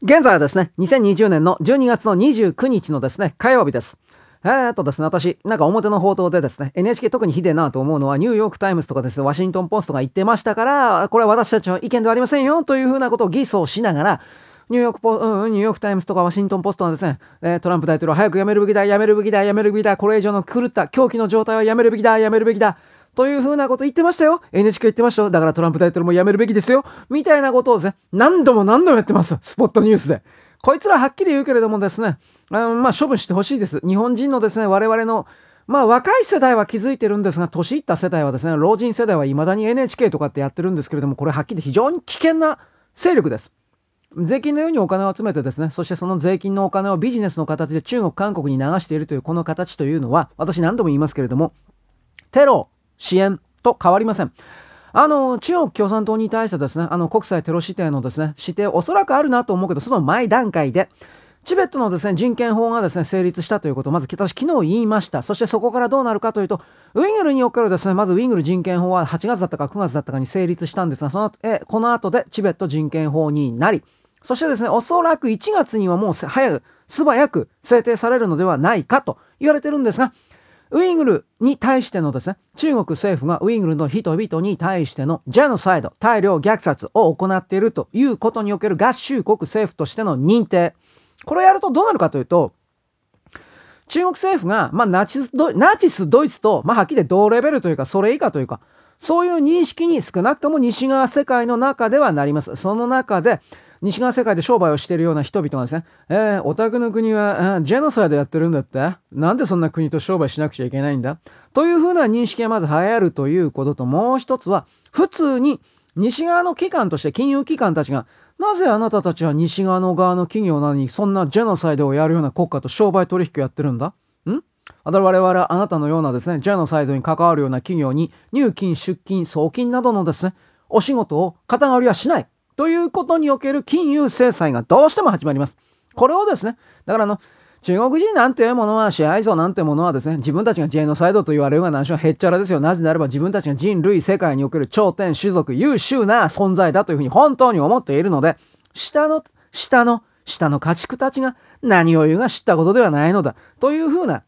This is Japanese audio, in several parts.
現在はですね、2020年の12月の29日のですね、火曜日です。えーっとですね、私、なんか表の報道でですね、NHK 特にひでえなと思うのは、ニューヨークタイムズとかですね、ワシントンポストが言ってましたから、これは私たちの意見ではありませんよ、というふうなことを偽装しながら、ニューヨークポ、うん、ニューヨークタイムズとかワシントンポストはですね、えー、トランプ大統領早く辞めるべきだ、辞めるべきだ、辞めるべきだ、これ以上の狂った狂気の状態は辞めるべきだ、辞めるべきだ、というふうなこと言ってましたよ。NHK 言ってましたよ。だからトランプ大統領も辞めるべきですよ。みたいなことをですね、何度も何度もやってます。スポットニュースで。こいつらはっきり言うけれどもですね、あまあ処分してほしいです。日本人のですね、我々のまあ若い世代は気づいてるんですが、年いった世代はですね、老人世代は未だに NHK とかってやってるんですけれども、これはっきり非常に危険な勢力です。税金のようにお金を集めてですね、そしてその税金のお金をビジネスの形で中国、韓国に流しているというこの形というのは、私何度も言いますけれども、テロ、支援と変わりません。あの、中国共産党に対してですね、あの、国際テロ指定のですね、指定おそらくあるなと思うけど、その前段階で、チベットのですね、人権法がですね、成立したということを、まず私昨日言いました。そしてそこからどうなるかというと、ウイグルにおけるですね、まずウイグル人権法は8月だったか9月だったかに成立したんですが、その、え、この後でチベット人権法になり、そしてですね、おそらく1月にはもう早く、素早く制定されるのではないかと言われてるんですが、ウイグルに対してのですね、中国政府がウイグルの人々に対してのジェノサイド、大量虐殺を行っているということにおける合衆国政府としての認定。これをやるとどうなるかというと、中国政府が、まあ、ナチスド、ナチスドイツと、まあ、はっきり同レベルというか、それ以下というか、そういう認識に少なくとも西側世界の中ではなります。その中で、西側世界で商売をしているような人々がですね、えー、オタクの国は、えー、ジェノサイドやってるんだって？なんでそんな国と商売しなくちゃいけないんだ？というふうな認識がまず流行るということと、もう一つは、普通に西側の機関として金融機関たちが、なぜあなたたちは西側の側の企業なのにそんなジェノサイドをやるような国家と商売取引をやってるんだ？ん？我々はあなたのようなですね、ジェノサイドに関わるような企業に入金、出金、送金などのですね、お仕事を肩代わりはしない。ということにおける金融制裁がどうしても始まります。これをですね、だからあの、中国人なんていうものは、支配層なんてものはですね、自分たちがジェノサイドと言われるが何しろへっちゃらですよ。なぜならば自分たちが人類世界における頂点、種族、優秀な存在だというふうに本当に思っているので、下の、下の、下の家畜たちが何を言うが知ったことではないのだ。というふうな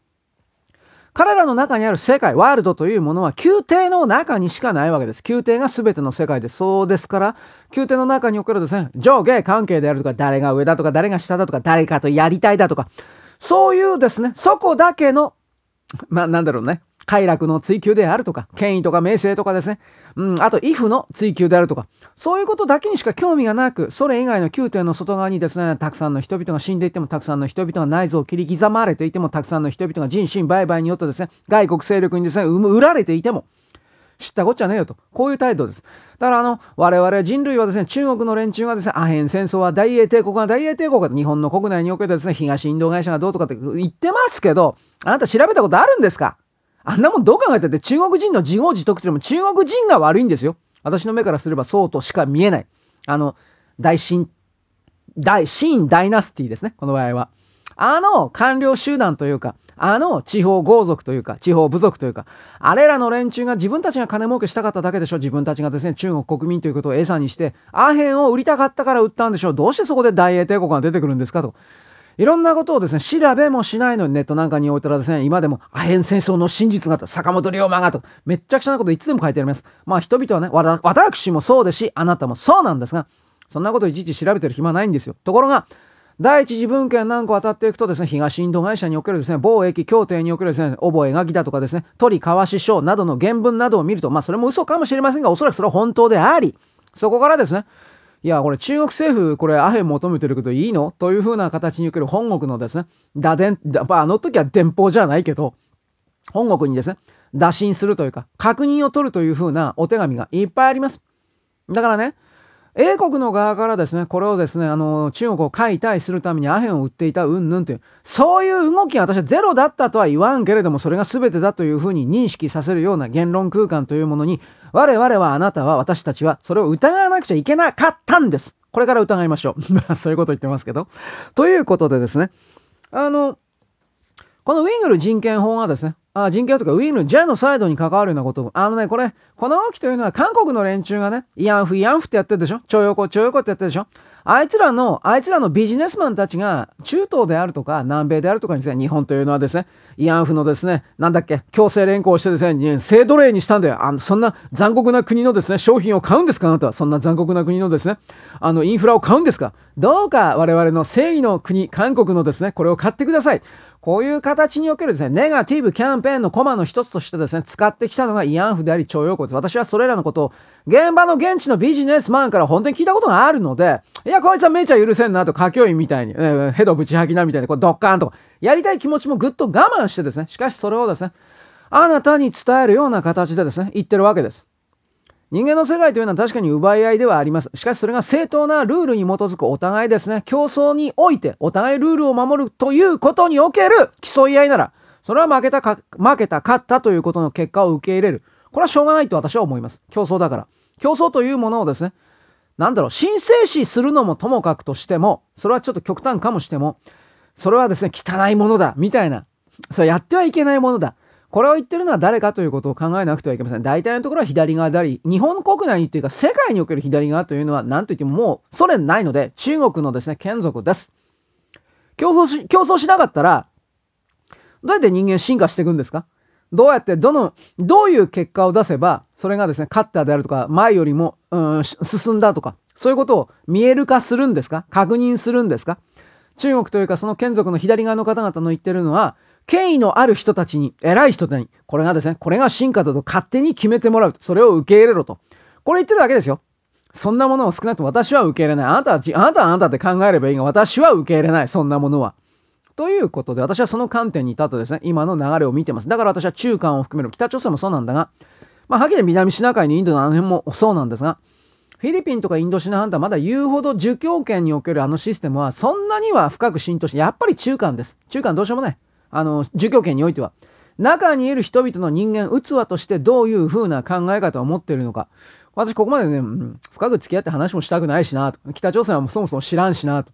彼らの中にある世界、ワールドというものは宮廷の中にしかないわけです。宮廷が全ての世界で。そうですから、宮廷の中におけるですね、上下関係であるとか、誰が上だとか、誰が下だとか、誰かとやりたいだとか、そういうですね、そこだけの、まあ、なんだろうね。快楽の追求であるとか、権威とか名声とかですね。うん、あと、イフの追求であるとか、そういうことだけにしか興味がなく、それ以外の宮廷の外側にですね、たくさんの人々が死んでいても、たくさんの人々が内臓を切り刻まれていても、たくさんの人々が人身売買によってですね、外国勢力にですね、売られていても、知ったこっちゃねえよと。こういう態度です。だからあの、我々人類はですね、中国の連中がですね、アヘン戦争は大英帝国が大英帝国が日本の国内におけてですね、東インド会社がどうとかって言ってますけど、あなた調べたことあるんですか？あんなもんどう考えたって中国人の自業自得っていうのも中国人が悪いんですよ。私の目からすればそうとしか見えない。あの、大新、大、新ダイナスティですね。この場合は。あの官僚集団というか、あの地方豪族というか、地方部族というか、あれらの連中が自分たちが金儲けしたかっただけでしょ。自分たちがですね、中国国民ということを餌にして、アヘンを売りたかったから売ったんでしょう。どうしてそこで大英帝国が出てくるんですかと。いろんなことをですね、調べもしないのにネットなんかに置いたらですね、今でもアヘン戦争の真実がと、坂本龍馬がと、めっちゃくちゃなこといつでも書いてあります。まあ人々はね、わ私もそうですし、あなたもそうなんですが、そんなこといちいち調べてる暇ないんですよ。ところが、第一次文献何個当たっていくとですね、東インド会社におけるですね、貿易協定におけるですね、覚書だとかですね、鳥川し書などの原文などを見ると、まあそれも嘘かもしれませんが、おそらくそれは本当であり、そこからですね、いや、これ中国政府、これアヘン求めてるけどいいの？というふうな形における本国のですね、打電、まあ、あの時は電報じゃないけど、本国にですね、打診するというか、確認を取るというふうなお手紙がいっぱいあります。だからね、英国の側からですね、これをですね、あの、中国を解体するためにアヘンを売っていたうんぬんという、そういう動きは私はゼロだったとは言わんけれども、それが全てだというふうに認識させるような言論空間というものに、我々はあなたは私たちはそれを疑わなくちゃいけなかったんです。これから疑いましょう。ま そういうこと言ってますけど。ということでですね、あの、このウィングル人権法がですね、あ人権とかウィングルジェノサイドに関わるようなこと、あのね、これ、この動きというのは韓国の連中がね、慰安婦慰安婦ってやってるでしょ？徴用工徴用工ってやってるでしょ？あいつらの、あいつらのビジネスマンたちが中東であるとか南米であるとかにですね、日本というのはですね、慰安婦のですね、なんだっけ、強制連行してですね、性奴隷にしたんだよ。あの、そんな残酷な国のですね、商品を買うんですか？あなたは。そんな残酷な国のですね、あの、インフラを買うんですか？どうか我々の正義の国、韓国のですね、これを買ってください。こういう形におけるですね、ネガティブキャンペーンのコマの一つとしてですね、使ってきたのが慰安婦であり、徴用工です。私はそれらのことを、現場の現地のビジネスマンから本当に聞いたことがあるので、いや、こいつはめちゃ許せんなと、歌教員みたいに、えー、ヘドぶち吐きなみたいに、こうドッカーンとか、やりたい気持ちもぐっと我慢してですね、しかしそれをですね、あなたに伝えるような形でですね、言ってるわけです。人間の世界というのは確かに奪い合いではあります。しかしそれが正当なルールに基づくお互いですね、競争においてお互いルールを守るということにおける競い合いなら、それは負けたか、負けた、勝ったということの結果を受け入れる。これはしょうがないと私は思います。競争だから。競争というものをですね、なんだろう、申請視するのもともかくとしても、それはちょっと極端かもしても、それはですね、汚いものだ、みたいな。それやってはいけないものだ。これを言ってるのは誰かということを考えなくてはいけません。大体のところは左側であり、日本国内っていうか世界における左側というのは何と言ってももうソ連ないので中国のですね、眷属です。競争し、競争しなかったら、どうやって人間進化していくんですか？どうやって、どの、どういう結果を出せば、それがですね、カッターであるとか、前よりも、うん、進んだとか、そういうことを見える化するんですか？確認するんですか？中国というかその眷属の左側の方々の言ってるのは、権威のある人たちに、偉い人たちに、これがですね、これが進化だと勝手に決めてもらう。それを受け入れろと。これ言ってるだけですよ。そんなものを少なくとも私は受け入れない。あなたは、あなたはあなたって考えればいいが、私は受け入れない。そんなものは。ということで、私はその観点に立ってですね、今の流れを見てます。だから私は中間を含める北朝鮮もそうなんだが、まあ、はっきり南シナ海のインドのあの辺もそうなんですが、フィリピンとかインドシナ半島まだ言うほど儒教圏におけるあのシステムはそんなには深く浸透して、やっぱり中間です。中間どうしようもない。あの、儒教圏においては。中にいる人々の人間、器としてどういう風な考え方を持っているのか。私、ここまでね、深く付き合って話もしたくないしなと。北朝鮮はそもそも知らんしなと。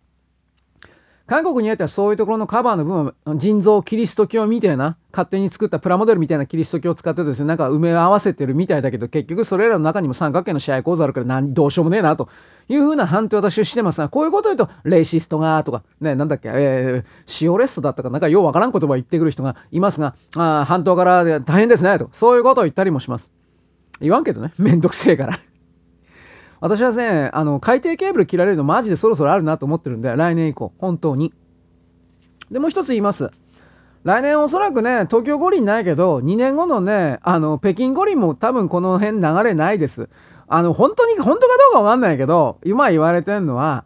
韓国においてはそういうところのカバーの部分は人造キリスト教みたいな、勝手に作ったプラモデルみたいなキリスト教を使ってですね、なんか埋め合わせてるみたいだけど、結局それらの中にも三角形の試合構造あるから何、どうしようもねえな、というふうな判定を私はしてますが、こういうことを言うと、レイシストが、とか、ね、なんだっけ、えー、シオレストだったかなんかようわからん言葉を言ってくる人がいますが、あ半島から大変ですね、と。そういうことを言ったりもします。言わんけどね、めんどくせえから。私はね、あの、海底ケーブル切られるのマジでそろそろあるなと思ってるんで、来年以降、本当に。で、もう一つ言います。来年おそらくね、東京五輪ないけど、2年後のね、あの、北京五輪も多分この辺流れないです。あの、本当に、本当かどうかわかんないけど、今言われてるのは、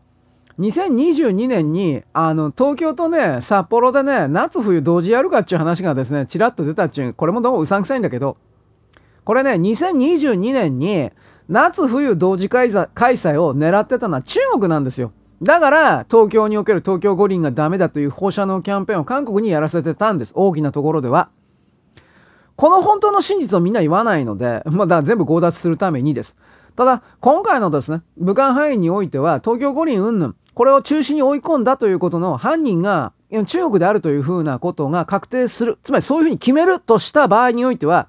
2022年に、あの、東京とね、札幌でね、夏冬同時やるかっていう話がですね、ちらっと出たっちゅう、これもどうもうさんくさいんだけど、これね、2022年に、夏冬同時開催を狙ってたのは中国なんですよ。だから、東京における東京五輪がダメだという放射能キャンペーンを韓国にやらせてたんです。大きなところでは。この本当の真実をみんな言わないので、ま、だ全部強奪するためにです。ただ、今回のですね、武漢範囲においては、東京五輪云々、これを中止に追い込んだということの犯人が中国であるというふうなことが確定する。つまりそういうふうに決めるとした場合においては、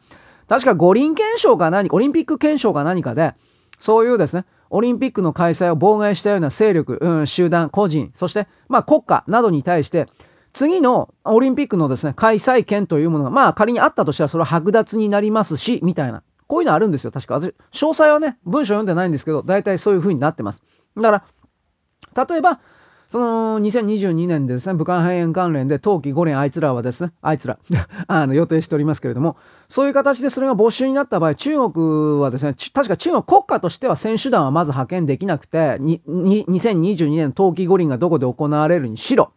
確か五輪憲章か何、オリンピック憲章か何かで、そういうですね、オリンピックの開催を妨害したような勢力、うん、集団、個人、そして、まあ、国家などに対して、次のオリンピックのですね、開催権というものが、まあ仮にあったとしたらそれは剥奪になりますし、みたいな。こういうのあるんですよ。確か。私、詳細はね、文章読んでないんですけど、大体そういう風になってます。だから、例えば、その2022年でですね、武漢肺炎関連で冬季五連あいつらはですね、あいつら あの予定しておりますけれども、そういう形でそれが没収になった場合、中国はですね、確か中国国家としては選手団はまず派遣できなくて、2022年冬季五輪がどこで行われるにしろ、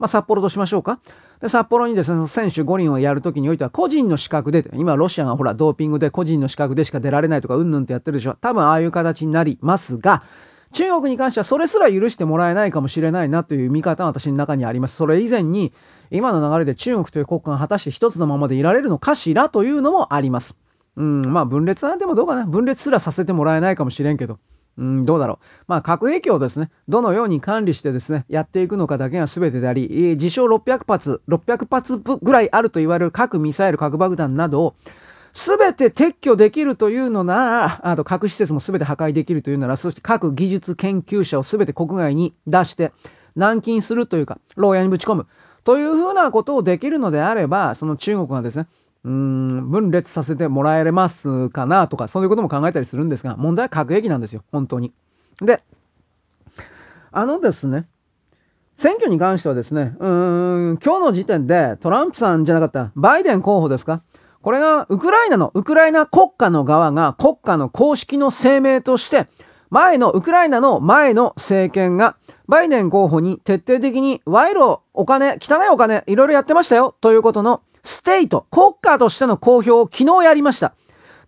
まあ、札幌としましょうか。で、札幌にですね、選手五輪をやるときにおいては、個人の資格で、今ロシアがほら、ドーピングで個人の資格でしか出られないとか、うんぬんってやってるでしょ。多分ああいう形になりますが、中国に関してはそれすら許してもらえないかもしれないなという見方は私の中にあります。それ以前に、今の流れで中国という国家が果たして一つのままでいられるのかしらというのもあります。うん、まあ分裂なんてもどうかな。分裂すらさせてもらえないかもしれんけど。うん、どうだろう。まあ、核兵器をですね、どのように管理してですね、やっていくのかだけが全てであり、自称600発、600発ぐらいあると言われる核ミサイル、核爆弾などを、全て撤去できるというのなら、あと核施設も全て破壊できるというなら、そして各技術研究者を全て国外に出して、軟禁するというか、牢屋にぶち込む。というふうなことをできるのであれば、その中国がですね、うーん、分裂させてもらえれますかなとか、そういうことも考えたりするんですが、問題は核兵器なんですよ、本当に。で、あのですね、選挙に関してはですね、うーん、今日の時点でトランプさんじゃなかった、バイデン候補ですか？これがウクライナの、ウクライナ国家の側が国家の公式の声明として、前の、ウクライナの前の政権が、バイデン候補に徹底的に賄賂、お金、汚いお金、いろいろやってましたよ、ということの state、国家としての公表を昨日やりました。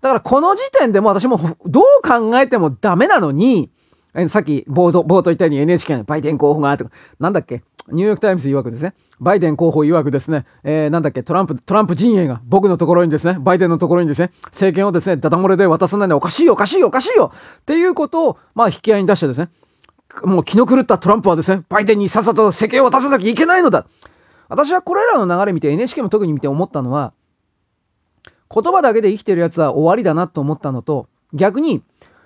だからこの時点でも私もどう考えてもダメなのに、さっき冒頭、冒頭言ったように NHK のバイデン候補が、とか、なんだっけ？ニューヨークタイムズ曰くですね、バイデン候補曰くですね、えー、なんだっけ、トランプ、トランプ陣営が僕のところにですね、バイデンのところにですね、政権をですね、ダダ漏れで渡さないのはおかしいよ、おかしいよ、おかしいよ！っていうことを、まあ、引き合いに出してですね、もう気の狂ったトランプはですね、バイデンにさっさと政権を渡さなきゃいけないのだ！私はこれらの流れ見て NHK も特に見て思ったのは、言葉だけで生きてるやつは終わりだなと思ったのと、逆に、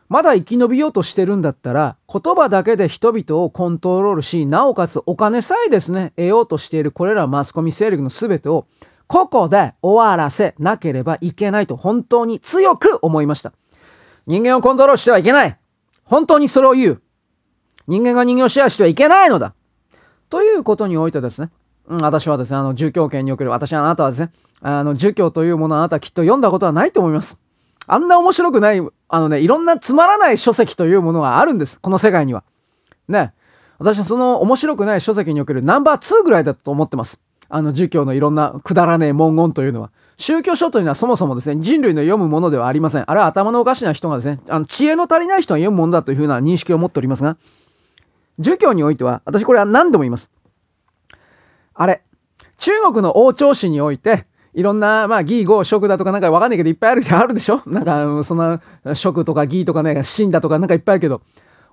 まだ生き延びようとしてるんだったら、言葉だけで人々をコントロールし、なおかつお金さえですね、得ようとしているこれらマスコミ勢力の全てを、ここで終わらせなければいけないと本当に強く思いました。人間をコントロールしてはいけない本当にそれを言う人間が人間をシェアしてはいけないのだということにおいてですね、うん、私はですね、あの、儒教圏における、私はあなたはですね、あの、儒教というものをあなたはきっと読んだことはないと思います。あんな面白くない、あのね、いろんなつまらない書籍というものがあるんです。この世界には。ね。私はその面白くない書籍におけるナンバー2ぐらいだと思ってます。あの、儒教のいろんなくだらねえ文言というのは。宗教書というのはそもそもですね、人類の読むものではありません。あれは頭のおかしな人がですね、あの、知恵の足りない人が読むものだというふうな認識を持っておりますが、儒教においては、私これは何度も言います。あれ、中国の王朝史において、いろんな、まあ、義、語、職だとかなんかわかんないけど、いっぱいある、あるでしょ？なんか、そんな、職とか義とかね、神だとかなんかいっぱいあるけど、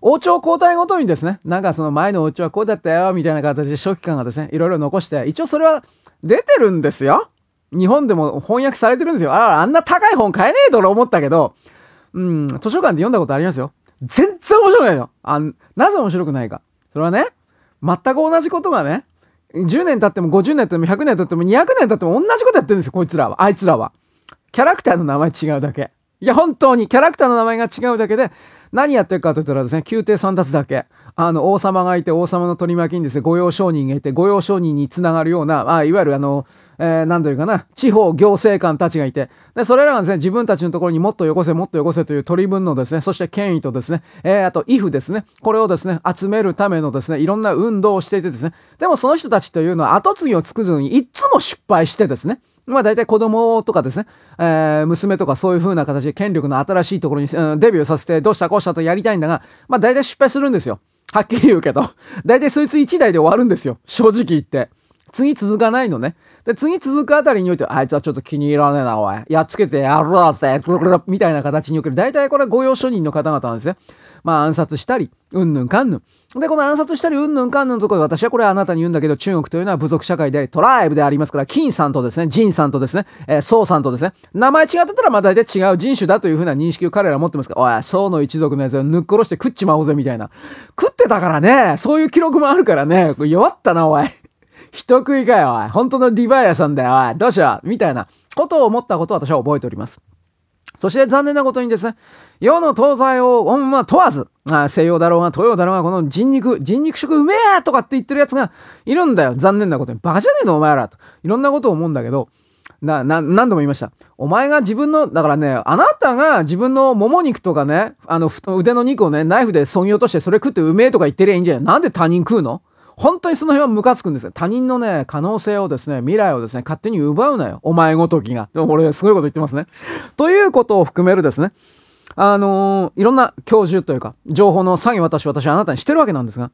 王朝交代ごとにですね、なんかその前の王朝はこうだったよ、みたいな形で書記官がですね、いろいろ残して、一応それは出てるんですよ。日本でも翻訳されてるんですよ。あああんな高い本買えねえと俺思ったけど、うん、図書館で読んだことありますよ。全然面白くないよ。あなぜ面白くないか。それはね、全く同じことがね、10年経っても50年経っても100年経っても200年経っても同じことやってるんですよ、こいつらは。あいつらは。キャラクターの名前違うだけ。いや、本当に、キャラクターの名前が違うだけで、何やってるかと言ったらですね、宮廷三奪だけ。あの、王様がいて、王様の取り巻きにですね、御用商人がいて、御用商人につながるような、あいわゆるあの、えー、なんというかな、地方行政官たちがいて、で、それらがですね、自分たちのところにもっとよこせ、もっとよこせという取り分のですね、そして権威とですね、えー、あと、イフですね、これをですね、集めるためのですね、いろんな運動をしていてですね、でもその人たちというのは後継ぎを作るのにいつも失敗してですね、まあ大体子供とかですね、えー、娘とかそういう風な形で権力の新しいところに、うん、デビューさせてどうしたこうしたとやりたいんだが、まあ大体失敗するんですよ。はっきり言うけど。大体そいつ1台で終わるんですよ。正直言って。次続かないのね。で、次続くあたりにおいて、あいつはちょっと気に入らねえな、おい。やっつけてやるだって、みたいな形における。大体これは御用書人の方々なんですね。まあ暗殺したり、うんぬんかんぬん。で、この暗殺したり、うんぬんかんぬんのところで私はこれあなたに言うんだけど、中国というのは部族社会であり、トライブでありますから、金さんとですね、ジンさんとですね、えー、ソウさんとですね、名前違ってたらまあ大体違う人種だというふうな認識を彼らは持ってますから、おい、ソウの一族のやつを抜っ殺して食っちまおうぜ、みたいな。食ってたからね、そういう記録もあるからね、弱ったな、おい。人食いかよ、おい。本当のディバイアさんだよ、おい。どうしよう、みたいなことを思ったことを私は覚えております。そして残念なことにですね、世の東西を、ま、問わず、あ西洋だろうが東洋だろうが、この人肉、人肉食うめえとかって言ってる奴がいるんだよ。残念なことに。バカじゃねえの、お前らと。いろんなことを思うんだけど、な、な、何度も言いました。お前が自分の、だからね、あなたが自分のもも肉とかね、あの、腕の肉をね、ナイフで削ぎ落としてそれ食ってうめえとか言ってりゃいいんじゃないなんで他人食うの？本当にその辺はムカつくんですよ。他人のね、可能性をですね、未来をですね、勝手に奪うなよ。お前ごときが。でも俺、すごいこと言ってますね。ということを含めるですね、あのー、いろんな教授というか、情報の詐欺私、私あなたにしてるわけなんですが、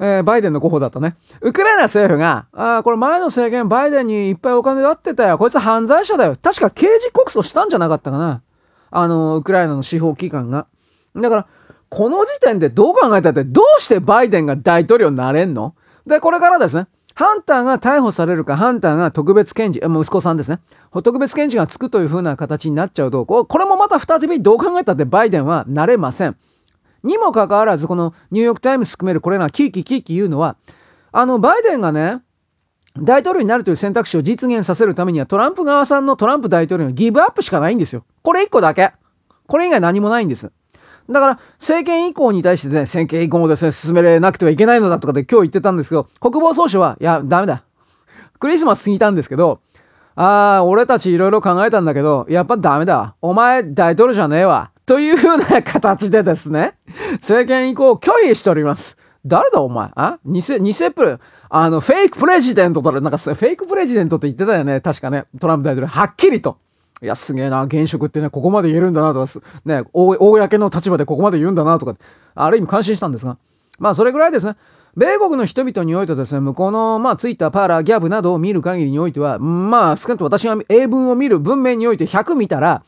えー、バイデンの候補だったね。ウクライナ政府が、ああ、これ前の政権バイデンにいっぱいお金で割ってたよ。こいつ犯罪者だよ。確か刑事告訴したんじゃなかったかな。あのー、ウクライナの司法機関が。だから、この時点でどう考えたって、どうしてバイデンが大統領になれんの？で、これからですね、ハンターが逮捕されるか、ハンターが特別検事、息子さんですね。特別検事がつくという風な形になっちゃうと、これもまた再びどう考えたってバイデンはなれません。にもかかわらず、このニューヨークタイムズ含めるこれらキーキーキーキー言うのは、あの、バイデンがね、大統領になるという選択肢を実現させるためにはトランプ側さんのトランプ大統領のギブアップしかないんですよ。これ一個だけ。これ以外何もないんです。だから、政権移行に対してね、政権移行をですね、進められなくてはいけないのだとかで今日言ってたんですけど、国防総省は、いや、ダメだ。クリスマス過ぎたんですけど、ああ、俺たちいろいろ考えたんだけど、やっぱダメだ。お前大統領じゃねえわ。というふうな形でですね、政権移行を拒否しております。誰だお前？あ？偽、偽プあの、フェイクプレジデントと、なんかフェイクプレジデントって言ってたよね。確かね。トランプ大統領。はっきりと。いや、すげえな。現職ってね、ここまで言えるんだなとか、ね、公の立場でここまで言うんだなとか、ある意味感心したんですが。まあ、それぐらいですね。米国の人々においてですね、向こうの、まあ、ツイッター、パーラー、ギャブなどを見る限りにおいては、まあ、少なくとも私が英文を見る文面において100見たら、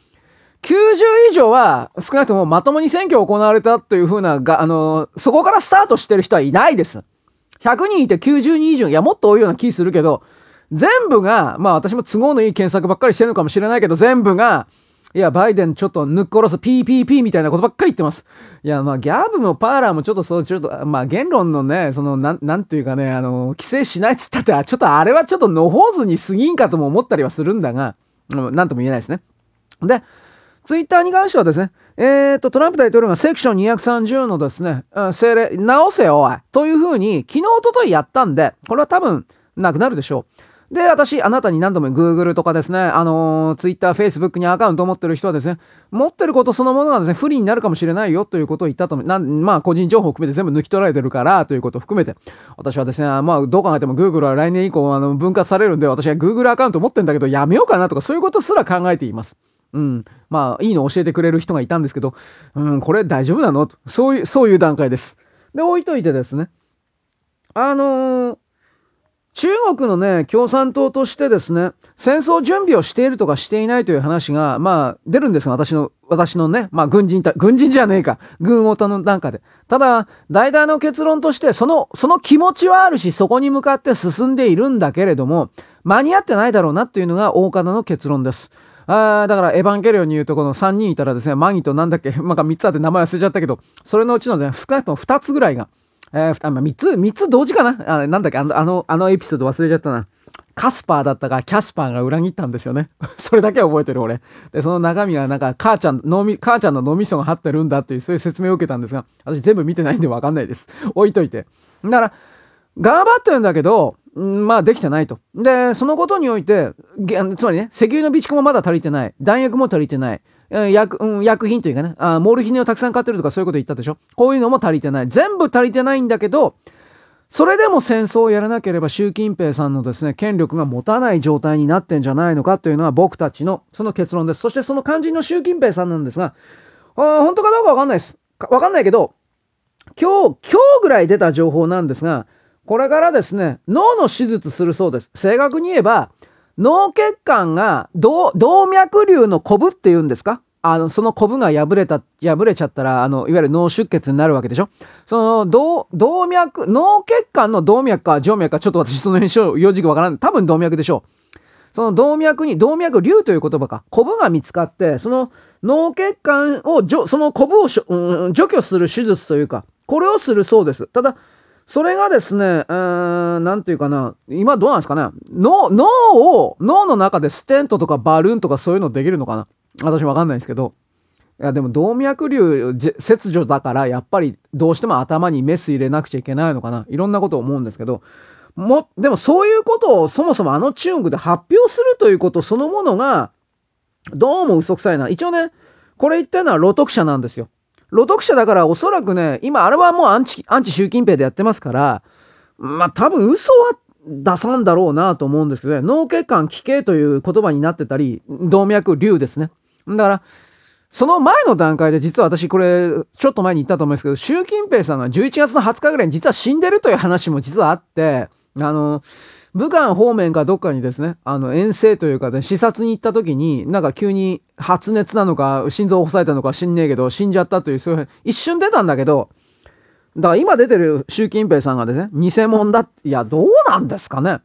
90以上は少なくともまともに選挙を行われたというふうなが、あの、そこからスタートしてる人はいないです。100人いて90人以上、いや、もっと多いような気するけど、全部が、まあ私も都合のいい検索ばっかりしてるのかもしれないけど、全部が、いや、バイデンちょっと抜っ殺す PPP みたいなことばっかり言ってます。いや、まあギャブもパーラーもちょっとそう、ちょっと、まあ言論のね、その、なん、なんていうかね、あの、規制しないっつったって、ちょっとあれはちょっとのほうずに過ぎんかとも思ったりはするんだが、なんとも言えないですね。で、ツイッターに関してはですね、えーと、トランプ大統領がセクション230のですね、政令、直せよ、おいというふうに、昨日、おとといやったんで、これは多分、なくなるでしょう。で、私、あなたに何度も Google とかですね、あのー、Twitter、Facebook にアカウントを持ってる人はですね、持ってることそのものがですね、不利になるかもしれないよということを言ったと、なまあ、個人情報を含めて全部抜き取られてるから、ということを含めて、私はですね、まあ、どう考えても Google は来年以降、あの、分割されるんで、私は Google アカウント持ってんだけど、やめようかなとか、そういうことすら考えています。うん。まあ、いいの教えてくれる人がいたんですけど、うん、これ大丈夫なの？そういう、そういう段階です。で、置いといてですね。あのー、中国のね、共産党としてですね、戦争準備をしているとかしていないという話が、まあ、出るんですが、私の、私のね、まあ、軍人た、軍人じゃねえか。軍オタの段階で。ただ、大々の結論として、その、その気持ちはあるし、そこに向かって進んでいるんだけれども、間に合ってないだろうなっていうのが大方の結論です。あだから、エヴァンゲリオンに言うとこの3人いたらですね、マギとなんだっけ、まあ、3つあって名前忘れちゃったけど、それのうちのね、少なくとも2つぐらいが、えー、まあ、3つ、3つ同時かなあなんだっけあの、あの、エピソード忘れちゃったな。カスパーだったか、キャスパーが裏切ったんですよね。それだけは覚えてる俺。で、その中身はなんか、母ちゃん、脳み、母ちゃんの脳みそが張ってるんだっていう、そういう説明を受けたんですが、私全部見てないんでわかんないです。置いといて。なら、頑張ってるんだけど、まあできてないと。で、そのことにおいて、つまりね、石油の備蓄もまだ足りてない。弾薬も足りてない。薬、うん、薬品というかね、あモルヒネをたくさん買ってるとかそういうこと言ったでしょ？こういうのも足りてない。全部足りてないんだけど、それでも戦争をやらなければ習近平さんのですね、権力が持たない状態になってんじゃないのかというのは僕たちのその結論です。そしてその肝心の習近平さんなんですが、あ本当かどうかわかんないです。わかんないけど、今日、今日ぐらい出た情報なんですが、これからですね、脳の手術するそうです。正確に言えば、脳血管が動脈瘤のコブって言うんですか？あの、そのコブが破れた、破れちゃったら、あの、いわゆる脳出血になるわけでしょ？その、動、動脈、脳血管の動脈か静脈か、ちょっと私その辺、用事がわからない。多分動脈でしょう。その動脈に、動脈瘤という言葉か、コブが見つかって、その脳血管を、そのコブを、うん、除去する手術というか、これをするそうです。ただ、それがですね、うーん、なんていうかな、今どうなんですかね、脳、を、脳の中でステントとかバルーンとかそういうのできるのかな私わかんないんですけど。いや、でも動脈瘤切除だから、やっぱりどうしても頭にメス入れなくちゃいけないのかな。いろんなことを思うんですけど、も、でもそういうことをそもそもあの中国で発表するということそのものが、どうも嘘くさいな。一応ね、これ言ってるのは露徳者なんですよ。露徳者だからおそらくね、今あれはもうアンチ、アンチ習近平でやってますから、まあ多分嘘は出さんだろうなと思うんですけどね、脳血管奇形という言葉になってたり、動脈瘤ですね。だから、その前の段階で実は私これちょっと前に言ったと思うんですけど、習近平さんが11月の20日ぐらいに実は死んでるという話も実はあって、あの、武漢方面かどっかにですね、あの、遠征というかね、視察に行った時に、なんか急に発熱なのか、心臓を抑えたのか知んねえけど、死んじゃったという、そういう、一瞬出たんだけど、だから今出てる習近平さんがですね、偽物だ。いや、どうなんですかね。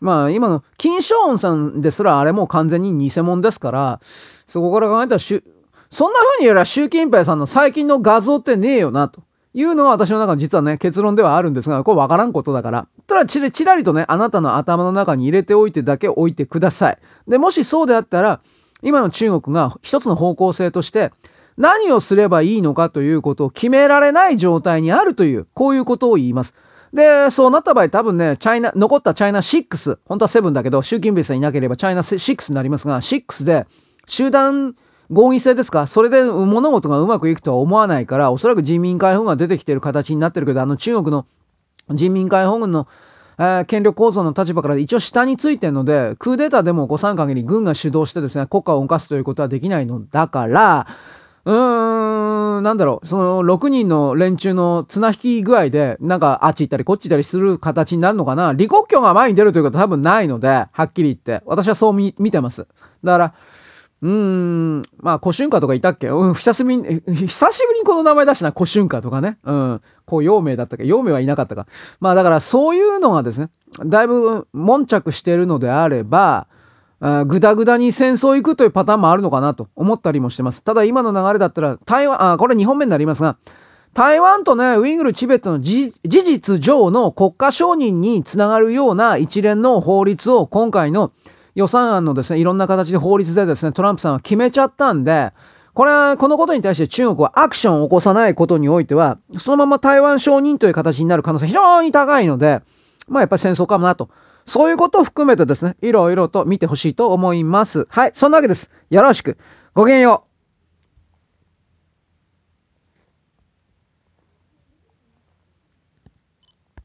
まあ今の金正恩さんですらあれも完全に偽物ですから、そこから考えたらそんな風に言えば習近平さんの最近の画像ってねえよな、というのは私の中の実はね、結論ではあるんですが、これわからんことだから。ただちちらりとね、あなたの頭の中に入れておいてだけ置いてください。で、もしそうであったら、今の中国が一つの方向性として、何をすればいいのかということを決められない状態にあるという、こういうことを言います。で、そうなった場合多分ね、チャイナ、残ったチャイナ6、本当は7だけど、習近平さんいなければチャイナ6になりますが、6で集団合議制ですか？それで物事がうまくいくとは思わないから、おそらく人民解放軍が出てきている形になってるけど、あの中国の人民解放軍のえー、権力構造の立場から一応下についてるので、クーデターでも起こさん限り軍が主導してですね、国家を動かすということはできないのだから、うーん、なんだろう、その6人の連中の綱引き具合で、なんかあっち行ったりこっち行ったりする形になるのかな？李克強が前に出るということは多分ないので、はっきり言って。私はそう見てます。だから、うーん、まあ、古春夏とかいたっけ？うん、久しぶりに、久しぶりにこの名前出したな、古春夏とかね。うん、こう、陽明だったっけ陽明はいなかったか。まあ、だからそういうのがですね、だいぶ悶着してるのであれば、ぐだぐだに戦争行くというパターンもあるのかなと思ったりもしてます。ただ今の流れだったら、台湾、あ、これ2本目になりますが、台湾とね、ウイグル、チベットの事実上の国家承認につながるような一連の法律を今回の予算案のですね、いろんな形で法律でですね、トランプさんは決めちゃったんで、これは、このことに対して中国はアクションを起こさないことにおいては、そのまま台湾承認という形になる可能性非常に高いので、まあやっぱり戦争かもなと。そういうことを含めてですね、いろいろと見てほしいと思います。はい、そんなわけです。よろしく。ごきげんよう。